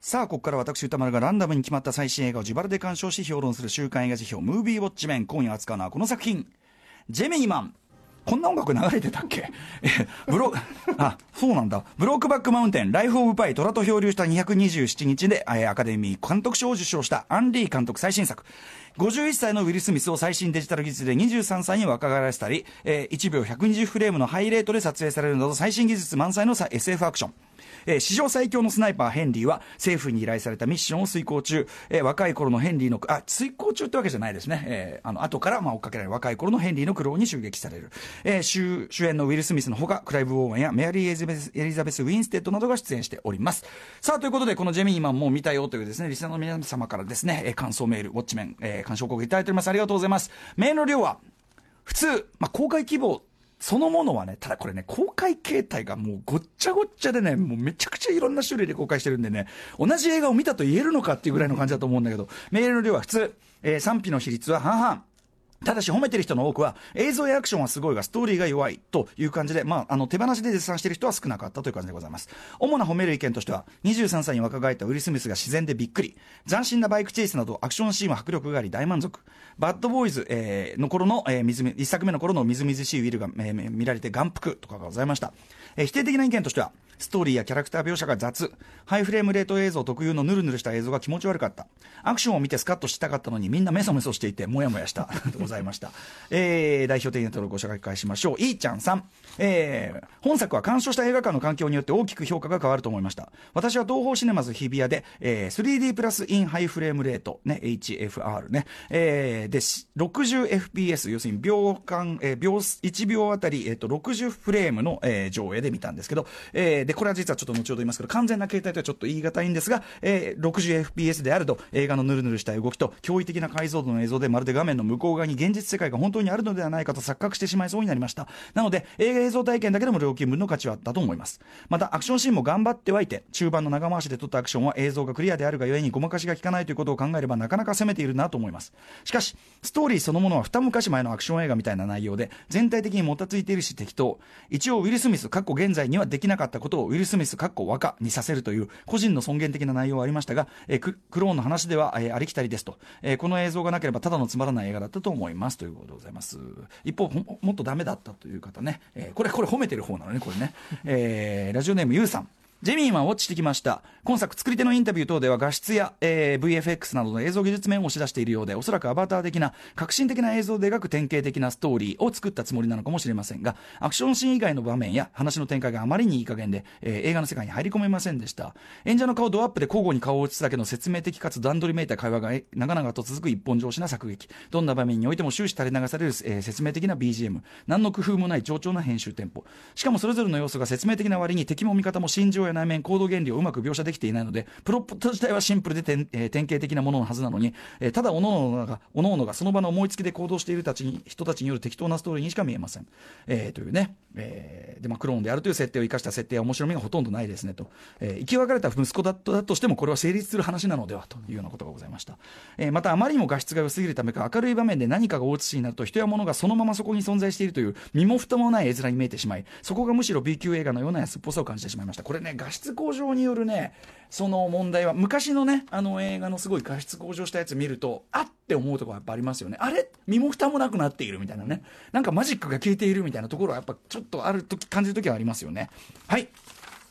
さあ、ここから私、歌丸がランダムに決まった最新映画を自腹で鑑賞し評論する週刊映画辞表、ムービーウォッチメン。今夜扱うのはこの作品。ジェミーマン。こんな音楽流れてたっけ？ブロ、あ、そうなんだ。ブロークバックマウンテン、ライフオブパイ、虎と漂流した227日で、アカデミー監督賞を受賞したアンリー監督最新作。51歳のウィル・スミスを最新デジタル技術で23歳に若返らせたり、えー1秒120フレームのハイレートで撮影されるなど最新技術満載の SF アクション。えー史上最強のスナイパーヘンリーは政府に依頼されたミッションを遂行中、えー若い頃のヘンリーの、あ、遂行中ってわけじゃないですね。えーあの、後から、まあ、追っかけられる若い頃のヘンリーのクローンに襲撃される。えー主主演のウィル・スミスのほか、クライブ・オーウェンやメアリー・エリザベス・エリザベスウィンステッドなどが出演しております。さあ、ということで、このジェミニマンも見たよというですね、リスナーの皆様からですね、えー感想メール、ウォッチメン、えー、監視報告いただいております。ありがとうございます。メールの量は、普通、まあ、公開規模そのものはね、ただこれね、公開形態がもうごっちゃごっちゃでね、もうめちゃくちゃいろんな種類で公開してるんでね、同じ映画を見たと言えるのかっていうぐらいの感じだと思うんだけど、メールの量は普通、えー賛否の比率は半々。ただし褒めてる人の多くは映像やアクションはすごいがストーリーが弱いという感じで、まあ、あの手放しで絶賛してる人は少なかったという感じでございます。主な褒める意見としては23歳に若返ったウィル・スミスが自然でびっくり。斬新なバイクチェイスなどアクションシーンは迫力があり大満足。バッドボーイズ、えーの頃の、えーみずみ一作目の頃のみずみずしいウィルが、えー見られて眼福とかがございました、えー否定的な意見としてはストーリーやキャラクター描写が雑。ハイフレームレート映像特有のヌルヌルした映像が気持ち悪かった。アクションを見てスカッとしたかったのにみんなメソメソしていてもやもやした。でございました、えー代表的なところをご紹介しましょう。いーちゃんさん、えー本作は鑑賞した映画館の環境によって大きく評価が変わると思いました。私は東宝シネマズ日比谷で、えー 3D プラスインハイフレームレート、ね、HFR ね、えーで 60fps 要するに秒間、えー秒1秒あたり、えー、と60フレームの、えー上映で見たんですけど、えーでこれは実はちょっと後ほど言いますけど完全な形態とはちょっと言い難いんですが、えー 60fps であると映画のヌルヌルした動きと驚異的な解像度の映像でまるで画面の向こう側に現実世界が本当にあるのではないかと錯覚してしまいそうになりました。なので映画映像体験だけでも料金分の価値はあったと思います。またアクションシーンも頑張ってはいて中盤の長回しで撮ったアクションは映像がクリアであるがゆえにごまかしが効かないということを考えればなかなか攻めているなと思います。しかしストーリーそのものは二昔前のアクション映画みたいな内容で全体的にもたついているし適当。一応ウィル・スミスかっこ現在にはできなかったことをウィル・スミスかっこ若にさせるという個人の尊厳的な内容はありましたが、えークローンの話では、えーありきたりですと、えーこの映像がなければただのつまらない映画だったと思いますということでございます。一方ほもっとダメだったという方ね、えーこれこれ褒めてる方なのねこれね、えーラジオネームゆうさん。ジェミーマンウォッチしてきました。今作作り手のインタビュー等では画質や、えー VFX などの映像技術面を押し出しているようで、おそらくアバター的な、革新的な映像で描く典型的なストーリーを作ったつもりなのかもしれませんが、アクションシーン以外の場面や話の展開があまりにいい加減で、えー映画の世界に入り込めませんでした。演者の顔ドアップで交互に顔を映すだけの説明的かつ段取りめいた会話が長々と続く一本上司な作劇。どんな場面においても終始垂れ流される、えー説明的な BGM。何の工夫もない冗長な編集テンポ。しかもそれぞれの要素が説明的な割に敵も味方も心情や内面、行動原理をうまく描写できていないので、プロット自体はシンプルで典,、えー典型的なもののはずなのに、えーただ各々が、各々がその場の思いつきで行動しているたちに人たちによる適当なストーリーにしか見えません。えーというね、えーで、まあ、クローンであるという設定を生かした設定は面白みがほとんどないですねと。えー生き別れた息子だとだとしてもこれは成立する話なのではというようなことがございました。えーまたあまりにも画質が良すぎるためか明るい場面で何かが大写しになると人や物がそのままそこに存在しているという身も蓋もない絵面に見えてしまいそこがむしろ B 級映画のような安っぽさを感じてしまいましたこれね画質向上によるねその問題は昔のねあの映画のすごい画質向上したやつ見るとあって思うところやっぱありますよね。あれ？身も蓋もなくなっているみたいなね。なんかマジックが消えているみたいなところはやっぱちょっとある時感じる時はありますよね。はい。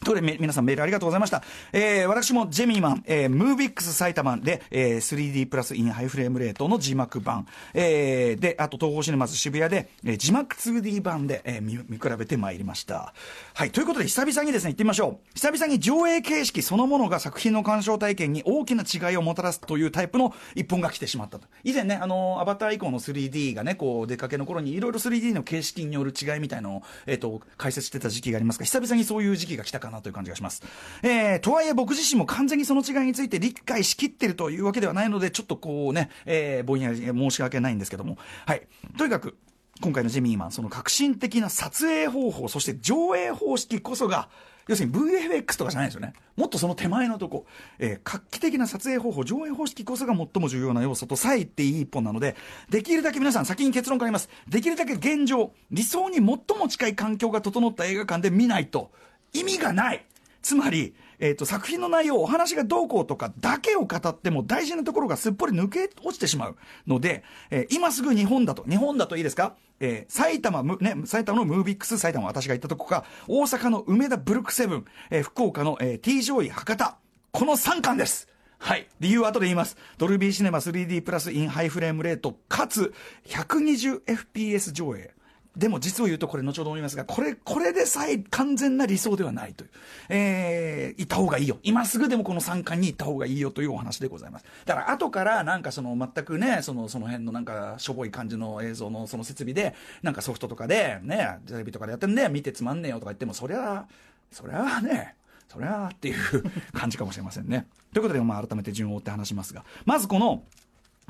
ということで、皆さんメールありがとうございました。えー、私もジェミーマン、えー、ムービックス埼玉で、えー、3D プラスインハイフレームレートの字幕版、えー、で、あと東宝シネマズ渋谷で、えー、字幕 2D 版で、えー見、見比べてまいりました。はい、ということで、久々にですね、行ってみましょう。久々に上映形式そのものが作品の鑑賞体験に大きな違いをもたらすというタイプの一本が来てしまったと。以前ね、あの、アバター以降の 3D がね、こう、出かけの頃にいろいろ 3D の形式による違いみたいのを、えっ、と、解説してた時期がありますが、久々にそういう時期が来たかかなという感じがします。えー、とはいえ僕自身も完全にその違いについて理解しきってるというわけではないので、ちょっとこうね、えー、ぼんやり申し訳ないんですけども、はい。とにかく、今回のジェミーマン、その革新的な撮影方法、そして上映方式こそが、要するに VFX とかじゃないですよね。もっとその手前のとこ、えー画期的な撮影方法、上映方式こそが最も重要な要素とさえ言っていい一本なので、できるだけ皆さん先に結論から言います。できるだけ現状、理想に最も近い環境が整った映画館で見ないと意味がない。つまり、えっ、と、作品の内容、お話がどうこうとかだけを語っても大事なところがすっぽり抜け落ちてしまうので、えー今すぐ日本だと、日本だといいですか？えー埼玉、ね、埼玉のムービックス、埼玉私が行ったとこか、大阪の梅田ブルックセブン、えー福岡の、えー、T ジョイ博多、この3館です。はい。理由は後で言います。ドルビーシネマ 3D プラスインハイフレームレート、かつ 120fps 上映。でも実を言うとこれ後ほど思いますが、これ、これでさえ完全な理想ではないという。えー、行った方がいいよ。今すぐでもこの3巻に行った方がいいよというお話でございます。だから後からなんかその全くね、その、その辺のなんかしょぼい感じの映像のその設備で、なんかソフトとかでね、テレビとかでやってんで見てつまんねえよとか言っても、そりゃ、そりゃね、そりゃっていう感じかもしれませんね。ということで、まあ、改めて順を追って話しますが、まずこの、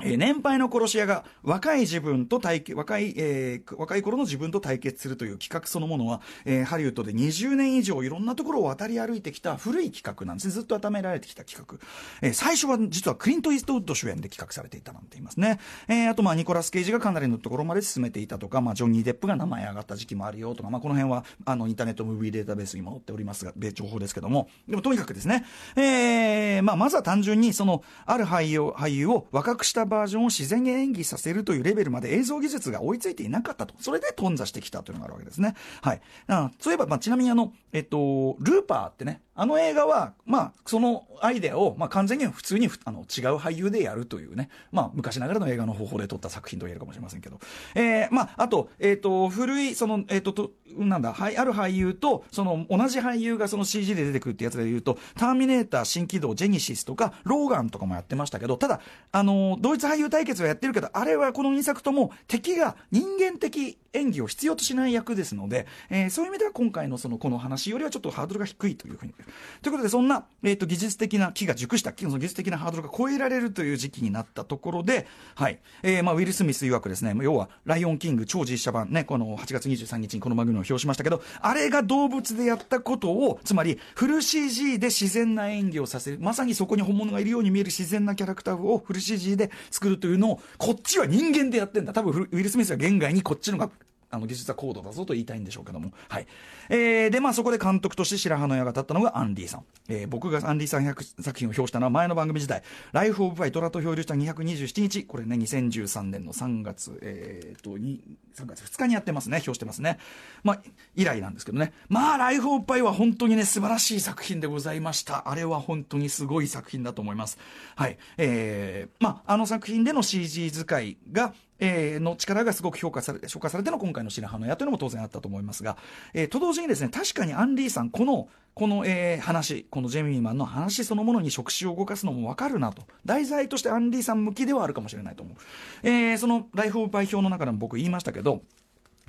えー年配の殺し屋が若い自分と対決、若い、えー若い頃の自分と対決するという企画そのものは、えーハリウッドで20年以上いろんなところを渡り歩いてきた古い企画なんですね。ずっと温められてきた企画。えー最初は実はクリント・イーストウッド主演で企画されていたなんて言いますね。えーあと、まあ、ニコラス・ケイジがかなりのところまで進めていたとか、まあ、ジョニー・デップが名前上がった時期もあるよとか、まあ、この辺は、あの、インターネットムービーデータベースにも載っておりますが、で情報ですけども、でもとにかくですね、えーまあ、まずは単純に、その、ある俳優俳優を若くしたバージョンを自然に演技させるというレベルまで映像技術が追いついていなかったと。それで頓挫してきたというのがあるわけですね。はい。あそういえば、まあ、ちなみにあの、えっと、ルーパーってね、あの映画は、まあ、そのアイデアを、まあ、完全に普通にあの違う俳優でやるというね、まあ、昔ながらの映画の方法で撮った作品と言えるかもしれませんけど、えー、まあ、あと、えっ、と、古い、その、えっ、とと、なんだ、はい、ある俳優と、その、同じ俳優がその CG で出てくるってやつで言うと、ターミネーター、新起動、ジェニシスとか、ローガンとかもやってましたけど、ただ、あの、同一俳優対決はやってるけど、あれはこの2作とも敵が人間的演技を必要としない役ですので、えーそういう意味では今回のその、この話よりはちょっとハードルが低いというふうに。ということで、そんな、えっ、と、技術的な、木が熟した、その技術的なハードルが超えられるという時期になったところで、はい。えーまあ、ウィル・スミス曰くですね、要は、ライオン・キング超実写版ね、この8月23日にこの番組を表しましたけど、あれが動物でやったことを、つまり、フル CG で自然な演技をさせる、まさにそこに本物がいるように見える自然なキャラクターをフル CG で作るというのを、こっちは人間でやってんだ。多分、ウィル・スミスは言外にこっちのがあの技術は高度だぞと言いたいんでしょうけども。はい。えー、で、まあそこで監督として白羽の矢が立ったのがアンディさん。えー、僕がアンディさん作品を表したのは前の番組時代、ライフ・オブ・ファイトラと漂流した227日、これね、2013年の3月、えー、と、3月2日にやってますね、表してますね。まあ、以来なんですけどね。まあ、ライフ・オブ・ファイは本当にね、素晴らしい作品でございました。あれは本当にすごい作品だと思います。はい。えー、まあ、あの作品での CG 使いが、えーの力がすごく評価されて、評価されての今回の白羽の矢というのも当然あったと思いますが、えーと同時にですね、確かにアンリーさん、この、この、えー話、このジェミーマンの話そのものに触手を動かすのもわかるなと。題材としてアンリーさん向きではあるかもしれないと思う。えーそのライフオブバイ表の中でも僕言いましたけど、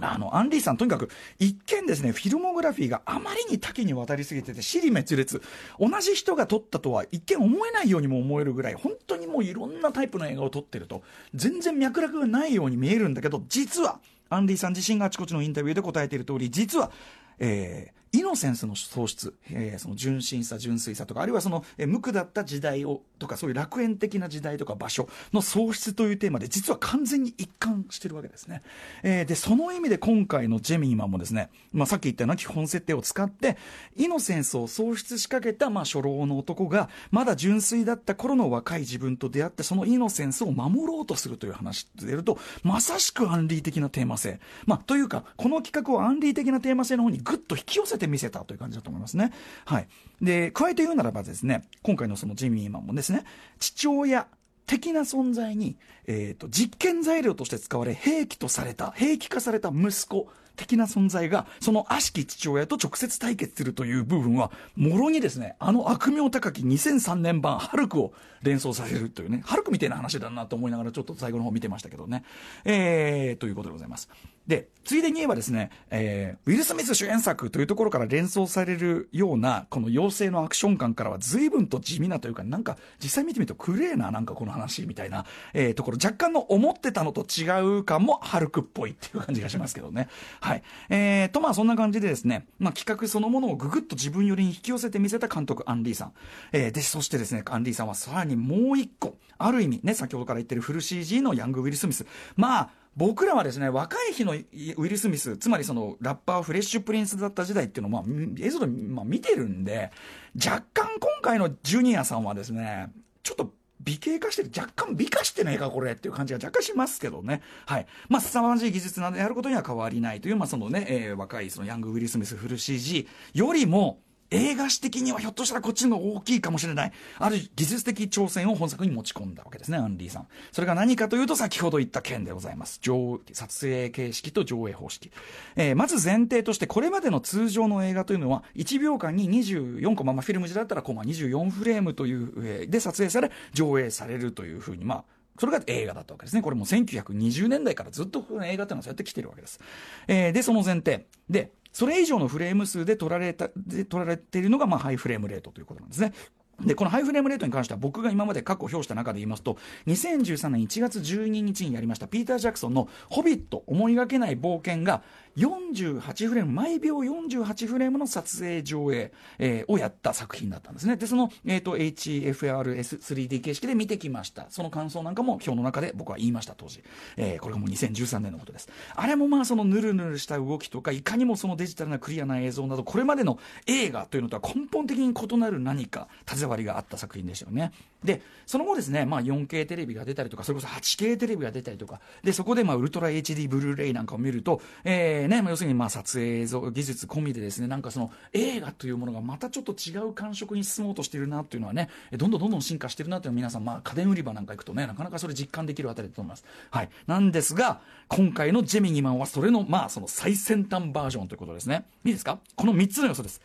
あの、アンリーさん、とにかく、一見ですね、フィルモグラフィーがあまりに多岐にわたりすぎてて、尻滅裂。同じ人が撮ったとは一見思えないようにも思えるぐらい、本当にもういろんなタイプの映画を撮ってると、全然脈絡がないように見えるんだけど、実は、アンリーさん自身があちこちのインタビューで答えている通り、実は、えーイノセンスの喪失、えーその純真さ、純粋さとか、あるいはその、えー無垢だった時代を、とか、そういう楽園的な時代とか場所の喪失というテーマで、実は完全に一貫してるわけですね。えーで、その意味で今回のジェミーマンもですね、まあ、さっき言ったような基本設定を使って、イノセンスを喪失しかけた、まあ、初老の男が、まだ純粋だった頃の若い自分と出会って、そのイノセンスを守ろうとするという話でると、まさしくアンリー的なテーマ性。まあ、というか、この企画をアンリー的なテーマ性の方にぐっと引き寄せてみせたという感じだと思いますね。はい。で、加えて言うならばですね、今回のそのジミーマンもですね、父親、的な存在に、えーと実験材料として使われ兵器とされた兵器化された息子的な存在がその悪しき父親と直接対決するという部分はもろにですねあの悪名高き2003年版ハルクを連想させるというねハルクみたいな話だなと思いながらちょっと最後の方見てましたけどねえー、ということでございますでついでに言えばですね、えーウィル・スミス主演作というところから連想されるようなこの妖精のアクション感からは随分と地味なというかなんか実際見てみるとクレーななんかこの話みたいな、えーところ若干の思ってたのと違う感もハルクっぽいっていう感じがしますけどね。はい。えー、とまあそんな感じでですね、まあ、企画そのものをぐぐっと自分寄りに引き寄せてみせた監督アンリーさん、えーでそしてですねアンリーさんはさらにもう一個ある意味ね先ほどから言ってるフル CG のヤング・ウィル・スミス。まあ僕らはですね、若い日のウィル・スミス、つまりそのラッパーフレッシュプリンスだった時代っていうのを、まあ、映像で、まあ、見てるんで、若干今回のジュニアさんはですね、ちょっと美形化してる、若干美化してないか、これっていう感じが若干しますけどね。はい。まあ、凄まじい技術などやることには変わりないという、まあ、そのね、えー、若いそのヤング・ウィル・スミスフル CG よりも、映画史的にはひょっとしたらこっちの方が大きいかもしれない、ある技術的挑戦を本作に持ち込んだわけですね、アンリーさん。それが何かというと、先ほど言った件でございます。上撮影形式と上映方式。えー、まず前提として、これまでの通常の映画というのは、1秒間に24コマ、まあ、フィルム時代だったらコマ24フレームという、えー、で撮影され、上映されるというふうに、まあ、それが映画だったわけですね。これも1920年代からずっと映画っていうのはそうやって来てるわけです。えー、で、その前提。で、それ以上のフレーム数で撮られた、で撮られているのが、まあ、ハイフレームレートということなんですね。で、このハイフレームレートに関しては僕が今まで過去評した中で言いますと、2013年1月12日にやりましたピーター・ジャクソンのホビット思いがけない冒険が48フレーム、毎秒48フレームの撮影上映、えー、をやった作品だったんですね。で、その、えっ、ー、と、 HFR 3D 形式で見てきました。その感想なんかも評の中で僕は言いました、当時。えー、これがもう2013年のことです。あれもまあそのヌルヌルした動きとか、いかにもそのデジタルなクリアな映像など、これまでの映画というのとは根本的に異なる何か、手触りがあった作品でしたよね。で、その後ですね、まあ 4K テレビが出たりとか、それこそ 8K テレビが出たりとか、で、そこでまあウルトラ HD ブルーレイなんかを見ると、えー、ね、要するにまあ撮影像技術込みでですね、なんかその映画というものがまたちょっと違う感触に進もうとしているなっていうのはね、どんどんどんどん進化してるなっていうのは皆さん、まあ家電売り場なんか行くとね、なかなかそれ実感できるあたりだと思います。はい。なんですが、今回のジェミニマンはそれのまあその最先端バージョンということですね。いいですか？この3つの要素です。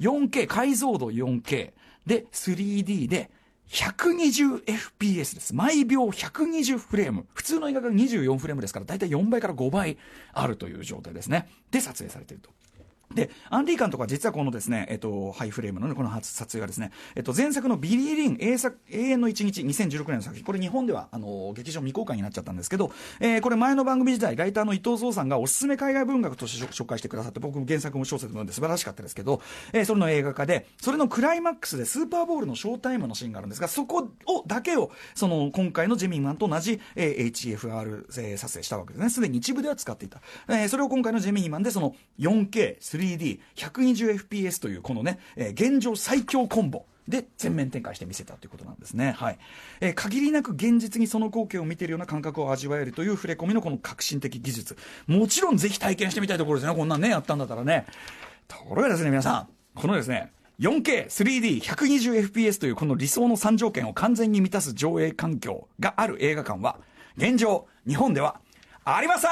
4K、解像度 4K。で、3D で、120fps です。毎秒120フレーム。普通の映画が24フレームですから、だいたい4倍から5倍あるという状態ですね。で、撮影されていると。で、アン・リー監督とか実はこのですね、えっと、ハイフレームの、ね、この撮影がですね、えっと、前作のビリー・リンの永遠の一日2016年の作品、これ日本では、あの、劇場未公開になっちゃったんですけど、えー、これ前の番組時代、ライターの伊藤壮さんがおすすめ海外文学として紹介してくださって、僕も原作も小説も読んで素晴らしかったですけど、えー、それの映画化で、それのクライマックスでスーパーボールのショータイムのシーンがあるんですが、そこを、だけを、その、今回のジェミンマンと同じ、えー、HFR、えー、撮影したわけですね。すでに一部では使っていた。えー、それを今回のジェミニマンで、その 4K、3D、120fps というこのね、えー、現状最強コンボ。で全面展開して見せたということなんですね、はい。えー、限りなく現実にその光景を見ているような感覚を味わえるという触れ込みのこの革新的技術。もちろんぜひ体験してみたいところですねこんなんねやったんだったらね。ところがですね皆さんこのですね 4K、3D、120fps というこの理想の3条件を完全に満たす上映環境がある映画館は、現状、日本ではありませ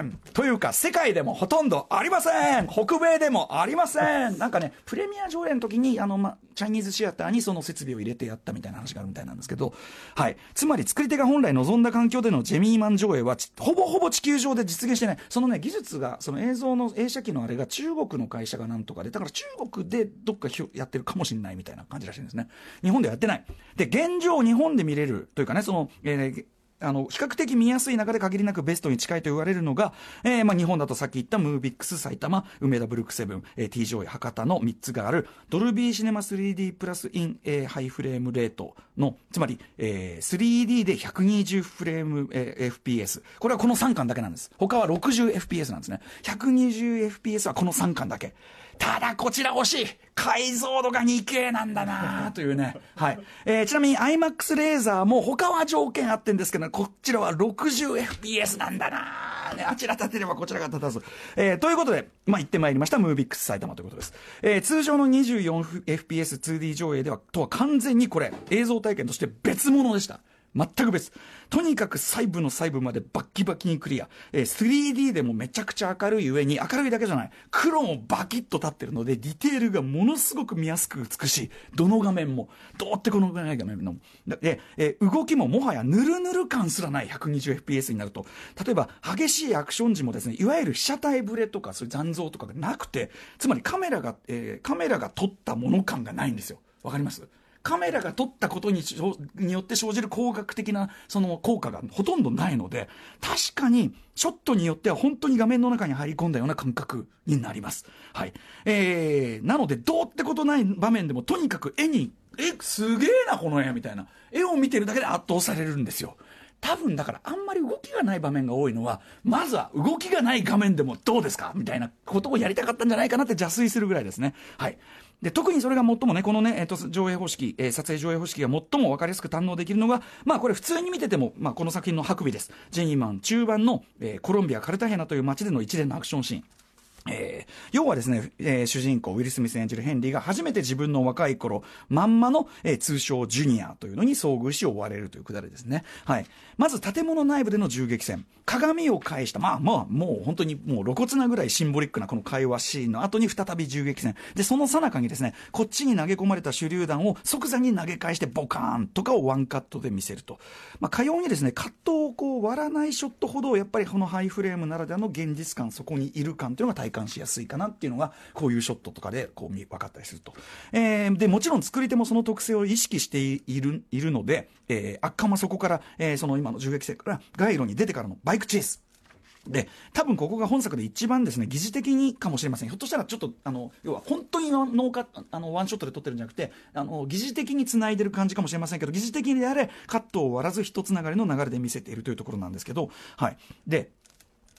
んというか、世界でもほとんどありません北米でもありませんなんかね、プレミア上映の時に、あの、ま、チャイニーズシアターにその設備を入れてやったみたいな話があるみたいなんですけど、はい。つまり、作り手が本来望んだ環境でのジェミニマン上映は、ほぼほぼ地球上で実現してない。そのね、技術が、その映像の映写機のあれが中国の会社がなんとかで、だから中国でどっかやってるかもしれないみたいな感じらしいんですね。日本ではやってない。で、現状日本で見れるというかね、その、えーあの、比較的見やすい中で限りなくベストに近いと言われるのが、えー、まあ、日本だとさっき言ったムービックス埼玉、梅田ブルックセブン、えー、T 上位博多の3つがある、ドルビーシネマ 3D プラスイン、えー、ハイフレームレートの、つまり、えー、3D で120フレーム、えー、FPS。これはこの3館だけなんです。他は 60fps なんですね。120fps はこの3館だけ。ただこちら惜しい解像度が 2K なんだなというね。はい。えー、ちなみに IMAX レーザーも他は条件あってんですけど、こちらは 60fps なんだなね、あちら立てればこちらが立たず。えー、ということで、まあ、行ってまいりました、ムービックス埼玉ということです。えー、通常の 24fps2D 上映では、とは完全にこれ、映像体験として別物でした。全く別。とにかく細部の細部までバッキバキにクリア。えー、3D でもめちゃくちゃ明るい上に、明るいだけじゃない。黒もバキッと立ってるので、ディテールがものすごく見やすく美しい。どの画面も。どうってこのぐらい画面も。で、えー、動きももはやヌルヌル感すらない 120fps になると。例えば、激しいアクション時もですね、いわゆる被写体ブレとか、そういう残像とかがなくて、つまりカメラが、えー、カメラが撮ったもの感がないんですよ。わかります？カメラが撮ったことにによって生じる工学的なその効果がほとんどないので、確かにショットによっては本当に画面の中に入り込んだような感覚になります。はい。えー、なのでどうってことない場面でもとにかく絵に、え、すげえなこの絵みたいな。絵を見てるだけで圧倒されるんですよ。多分だからあんまり動きがない場面が多いのは、まずは動きがない画面でもどうですかみたいなことをやりたかったんじゃないかなって邪推するぐらいですね。はい。で特にそれが最もね、このね、えーと、上映方式、えー、撮影上映方式が最も分かりやすく堪能できるのが、まあ、これ、普通に見てても、まあ、この作品の白尾です、ジェニーマン中盤の、えー、コロンビア・カルタヘナという街での一連のアクションシーン。えー、要はですね、えー、主人公、ウィル・スミス演じるヘンリーが初めて自分の若い頃、まんまの、えー、通称ジュニアというのに遭遇し追われるというくだりですね。はい。まず建物内部での銃撃戦。鏡を返した、まあまあ、もう本当にもう露骨なぐらいシンボリックなこの会話シーンの後に再び銃撃戦。で、その最中にですね、こっちに投げ込まれた手榴弾を即座に投げ返してボカーンとかをワンカットで見せると。まあ、かようにですね、カットをこう割らないショットほど、やっぱりこのハイフレームならではの現実感、そこにいる感というのが体感しやすいかなっていうのが、こういうショットとかでこう分かったりすると。えー、で、もちろん作り手もその特性を意識しているいるので、えー、圧巻はそこから、えー、その今の銃撃戦から街路に出てからのバイクチェイス。で、多分ここが本作で一番ですね、疑似的にかもしれません。ひょっとしたらちょっと、あの、要は本当にノーカあの、ワンショットで撮ってるんじゃなくて、あの、疑似的に繋いでる感じかもしれませんけど、疑似的にであれ、カットを割らず一つ流れの流れで見せているというところなんですけど、はい。で、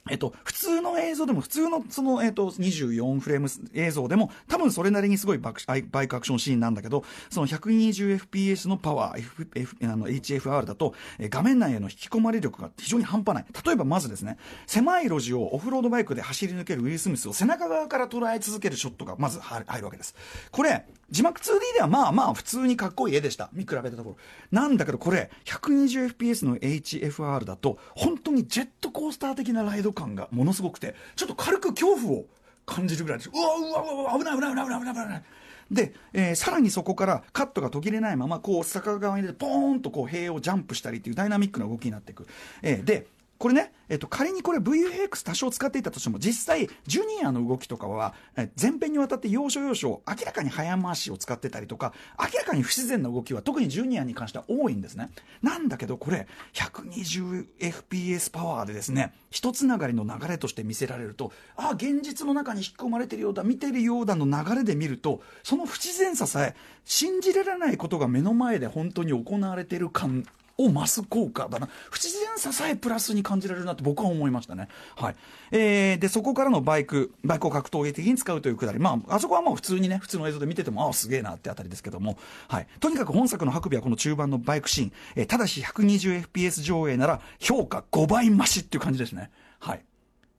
えっと、普通の映像でも、普通のその、えっと、24フレーム映像でも、多分それなりにすごいババイクアクションシーンなんだけど、その 120fps のパワー、F F、あの HFR だと、え画面内への引き込まれ力が非常に半端ない。例えばまずですね、狭い路地をオフロードバイクで走り抜けるウィル・スミスを背中側から捉え続けるショットがまず入るわけです。これ、字幕 2D ではまあまあ普通にかっこいい絵でした。見比べたところ。なんだけどこれ、120fps の HFR だと、本当にジェットコースター的なライド感がものすごくて、ちょっと軽く恐怖を感じるぐらいです。うわうわうわ危ない危ない危ない危ない危ない。で、えー、さらにそこからカットが途切れないまま、こう、坂側にポーンとこう、塀をジャンプしたりっていうダイナミックな動きになっていく。えー、で、これね、えっと、仮にこれ VFX 多少使っていたとしても、実際、ジュニアの動きとかは、前編にわたって要所要所、明らかに早回しを使ってたりとか、明らかに不自然な動きは、特にジュニアに関しては多いんですね。なんだけど、これ、120fps パワーでですね、一つながりの流れとして見せられると、ああ、現実の中に引き込まれてるようだ、見てるようだの流れで見ると、その不自然ささえ、信じられないことが目の前で本当に行われてる感を増す効果だな。不自然ささえプラスに感じられるなって僕は思いましたね。はい。えー、で、そこからのバイク、バイクを格闘技的に使うというくだり。まあ、あそこはもう普通にね、普通の映像で見てても、ああ、すげえなってあたりですけども。はい。とにかく本作の白尾はこの中盤のバイクシーン。えー、ただし 120fps 上映なら評価5倍増しっていう感じですね。はい。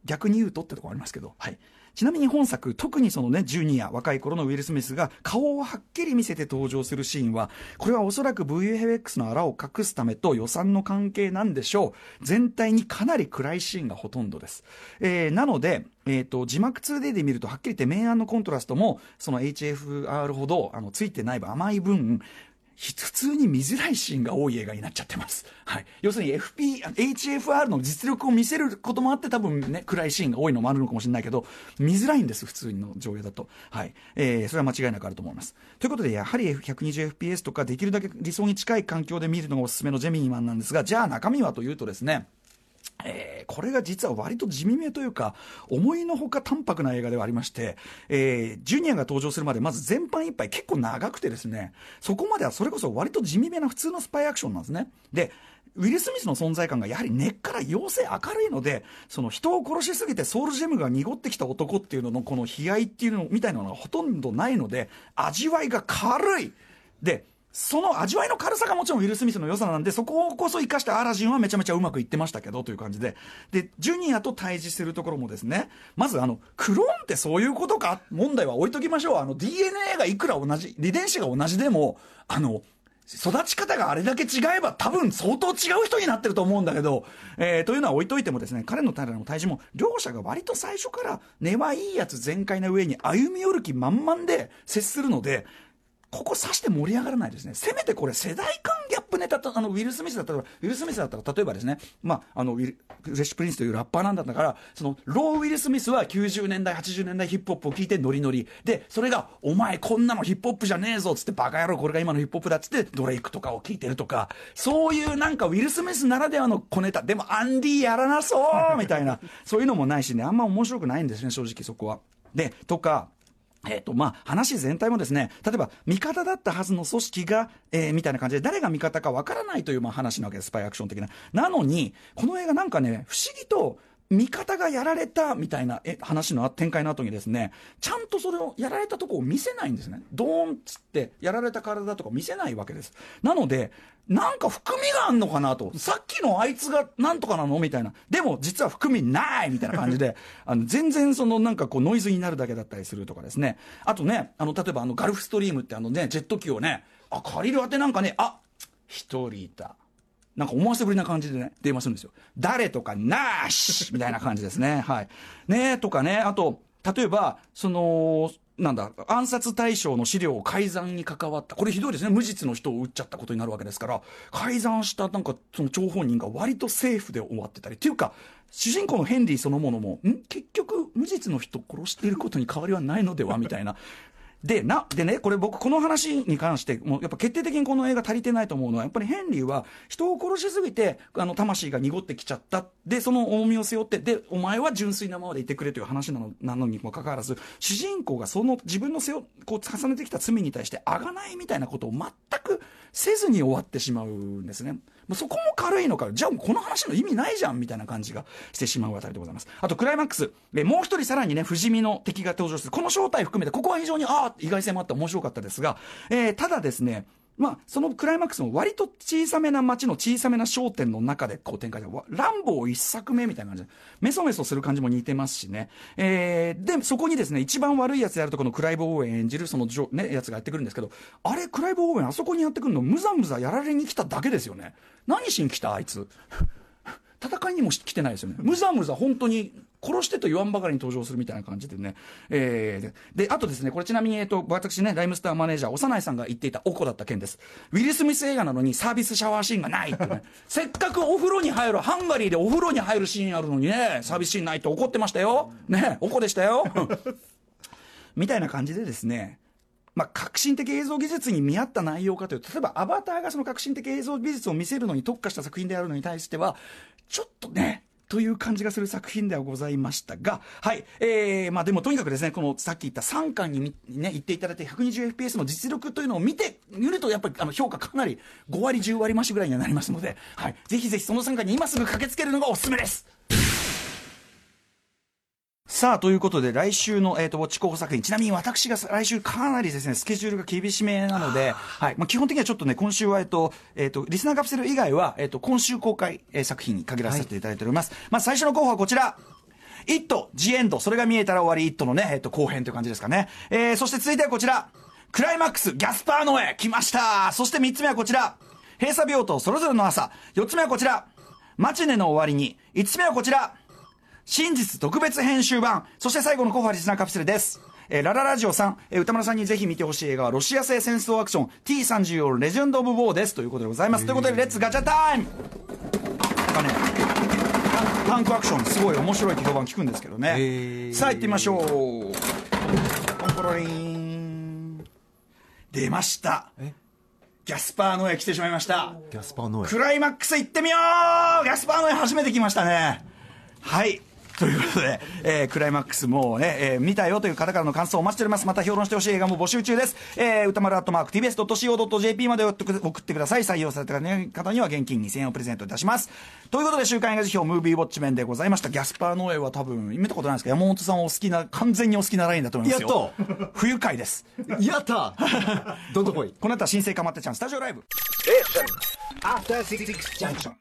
逆に言うとってとこありますけど。はい。ちなみに本作、特にそのね、ジュニア、若い頃のウィル・スミスが顔をはっきり見せて登場するシーンは、これはおそらく VFX の荒を隠すためと予算の関係なんでしょう。全体にかなり暗いシーンがほとんどです。えー、なので、えっ、ー、と、字幕 2D で見ると、はっきり言って明暗のコントラストも、その HFR ほど、あの、ついてない分甘い分、普通に見づらいシーンが多い映画になっちゃってます。はい。要するに FP、HFR の実力を見せることもあって多分ね、暗いシーンが多いのもあるのかもしれないけど、見づらいんです、普通の上映だと。はい。えー、それは間違いなくあると思います。ということで、やはり 120fps とかできるだけ理想に近い環境で見るのがおすすめのジェミニマンなんですが、じゃあ中身はというとですね、えー、これが実は割と地味めというか、思いのほか淡白な映画ではありまして、えー、ジュニアが登場するまで、まず全般一杯結構長くてですね、そこまではそれこそ割と地味めな普通のスパイアクションなんですね。で、ウィル・スミスの存在感がやはり根っから妖精明るいので、その人を殺しすぎてソウルジェムが濁ってきた男っていうののこの悲哀っていうのみたいなのがほとんどないので、味わいが軽い。で、その味わいの軽さがもちろんウィル・スミスの良さなんで、そこをこそ生かしてアラジンはめちゃめちゃうまくいってましたけどという感じで。で、ジュニアと対峙するところもですね、まずあの、クローンってそういうことか？問題は置いときましょう。あの、DNA がいくら同じ、遺伝子が同じでも、あの、育ち方があれだけ違えば多分相当違う人になってると思うんだけど、えー、というのは置いといてもですね、彼の彼らの対峙も、両者が割と最初から根はいいやつ全開な上に歩み寄る気満々で接するので、ここさして盛り上がらないですね。せめてこれ世代間ギャップネタと、あの、ウィル・スミスだったら、ウィル・スミスだったら、例えばですね、まあ、あの、ウィル、フレッシュ・プリンスというラッパーなんだから、その、老ウィル・スミスは90年代、80年代ヒップホップを聞いてノリノリ。で、それが、お前こんなのヒップホップじゃねえぞっ、つってバカ野郎これが今のヒップホップだっつって、ドレイクとかを聞いてるとか、そういうなんかウィル・スミスならではの小ネタ、でもアン・リーやらなそうみたいな、そういうのもないしね、あんま面白くないんですね、正直そこは。で、とか、えっ、と、まあ、話全体もですね、例えば、味方だったはずの組織が、えー、みたいな感じで、誰が味方かわからないという、まあ、話なわけです、スパイアクション的な。なのに、この映画なんかね、不思議と、味方がやられたみたいなえ話の展開の後にですね、ちゃんとそれをやられたとこを見せないんですね。ドーンっつってやられた体とか見せないわけです。なので、なんか含みがあんのかなと。さっきのあいつがなんとかなのみたいな。でも実は含みないみたいな感じで、あの全然そのなんかこうノイズになるだけだったりするとかですね。あとね、あの例えばあのガルフストリームってあのね、ジェット機をね、あ、借りるあてなんかね、あ、一人いた。なんか思わせぶりな感じでね、電話するんですよ。誰とかなしみたいな感じですね。はい。ねとかね、あと、例えば、その、なんだ、暗殺対象の資料を改ざんに関わった。これひどいですね。無実の人を撃っちゃったことになるわけですから、改ざんしたなんかその張本人が割とセーフで終わってたり。っていうか、主人公のヘンリーそのものも、ん？結局、無実の人を殺していることに変わりはないのでは？みたいな。で、な、でね、これ僕この話に関して、もうやっぱ決定的にこの映画足りてないと思うのは、やっぱりヘンリーは人を殺しすぎて、あの、魂が濁ってきちゃった。で、その重みを背負って、で、お前は純粋なままでいてくれという話なのなのにもかかわらず、主人公がその自分の背負、こう重ねてきた罪に対してあがないみたいなことを全くせずに終わってしまうんですね。そこも軽いのか、じゃあこの話の意味ないじゃんみたいな感じがしてしまうあたりでございます。あとクライマックス、えもう一人さらにね、不死身の敵が登場する。この正体含めて、ここは非常に、ああ、意外性もあって面白かったですが、えー、ただですね、まあ、そのクライマックスも割と小さめな街の小さめな商店の中でこう展開で、ランボー一作目みたいな感じで、メソメソする感じも似てますしね。えー、で、そこにですね、一番悪いやつであるとこのクライブ・オーエン演じるそのね、やつがやってくるんですけど、あれ、クライブ・オーエンあそこにやってくるの、むざむざやられに来ただけですよね。何しに来たあいつ。戦いにも来てないですよね。むざむざ本当に殺してと言わんばかりに登場するみたいな感じでね。えー、で、あとですね、これちなみに、えっと、私ね、ライムスターマネージャー、幼いさんが言っていたおこだった件です。ウィル・スミス映画なのにサービスシャワーシーンがないってね。せっかくお風呂に入る、ハンガリーでお風呂に入るシーンあるのにね、サービスシーンないって怒ってましたよ。ね、おこでしたよ。みたいな感じでですね、まあ、革新的映像技術に見合った内容かというと、例えばアバターがその革新的映像技術を見せるのに特化した作品であるのに対しては、ちょっとね、という感じがする作品ではございましたが、はい。えー、まあでもとにかくですね、このさっき言った3巻にね、言っていただいて 120fps の実力というのを見て、見るとやっぱりあの評価かなり5割10割増しぐらいにはなりますので、はい。ぜひぜひその3巻に今すぐ駆けつけるのがおすすめです。さあ、ということで、来週の、えっ、ー、と、ウォッチ候補作品、ちなみに私が来週かなりですね、スケジュールが厳しめなので、はい。まあ、基本的にはちょっとね、今週は、えっ、ー、と、えっ、ー、と、リスナーカプセル以外は、えっ、と、今週公開、えー、作品に限らせていただいております。はい、まあ、最初の候補はこちら。イット、ジエンド、それが見えたら終わり、イットのね、えっ、と、後編という感じですかね。えー、そして続いてはこちら。クライマックス、ギャスパーノエ、来ましたそして3つ目はこちら。閉鎖病棟、それぞれの朝。4つ目はこちら。マチネの終わりに。5つ目はこちら。真実特別編集版、そして最後のコファリスナーカプセルです。えー、ラララジオさん、えー、宇多丸さんにぜひ見てほしい映画は、ロシア製戦争アクション T34 レジェンド・オブ・ウォーです。ということでございます。ということで、 Let's ガチャタイムなんかね、タンクアクション、すごい面白いって評判聞くんですけどね。さあ行ってみましょう。コンコロリン。出ました。ギャスパーノエ来てしまいました。ギャスパーノエ。クライマックス行ってみようギャスパーノエ初めて来ましたね。はい。ということで、えー、クライマックスもうね、えー、見たよという方からの感想をお待ちしております。また評論してほしい映画も募集中です。えー、歌丸アットマーク tbs.co.jp まで送ってください。採用された方には現金2000円をプレゼントいたします。ということで、週刊映画辞表ムービーウォッチメンでございました。ギャスパーノエは多分、見たことないですか山本さんお好きな、完全にお好きなラインだと思いますよ。やっと不愉快です。やったどんどこい。この後は新生かまってちゃんスタジオライブ。え After 66 junction.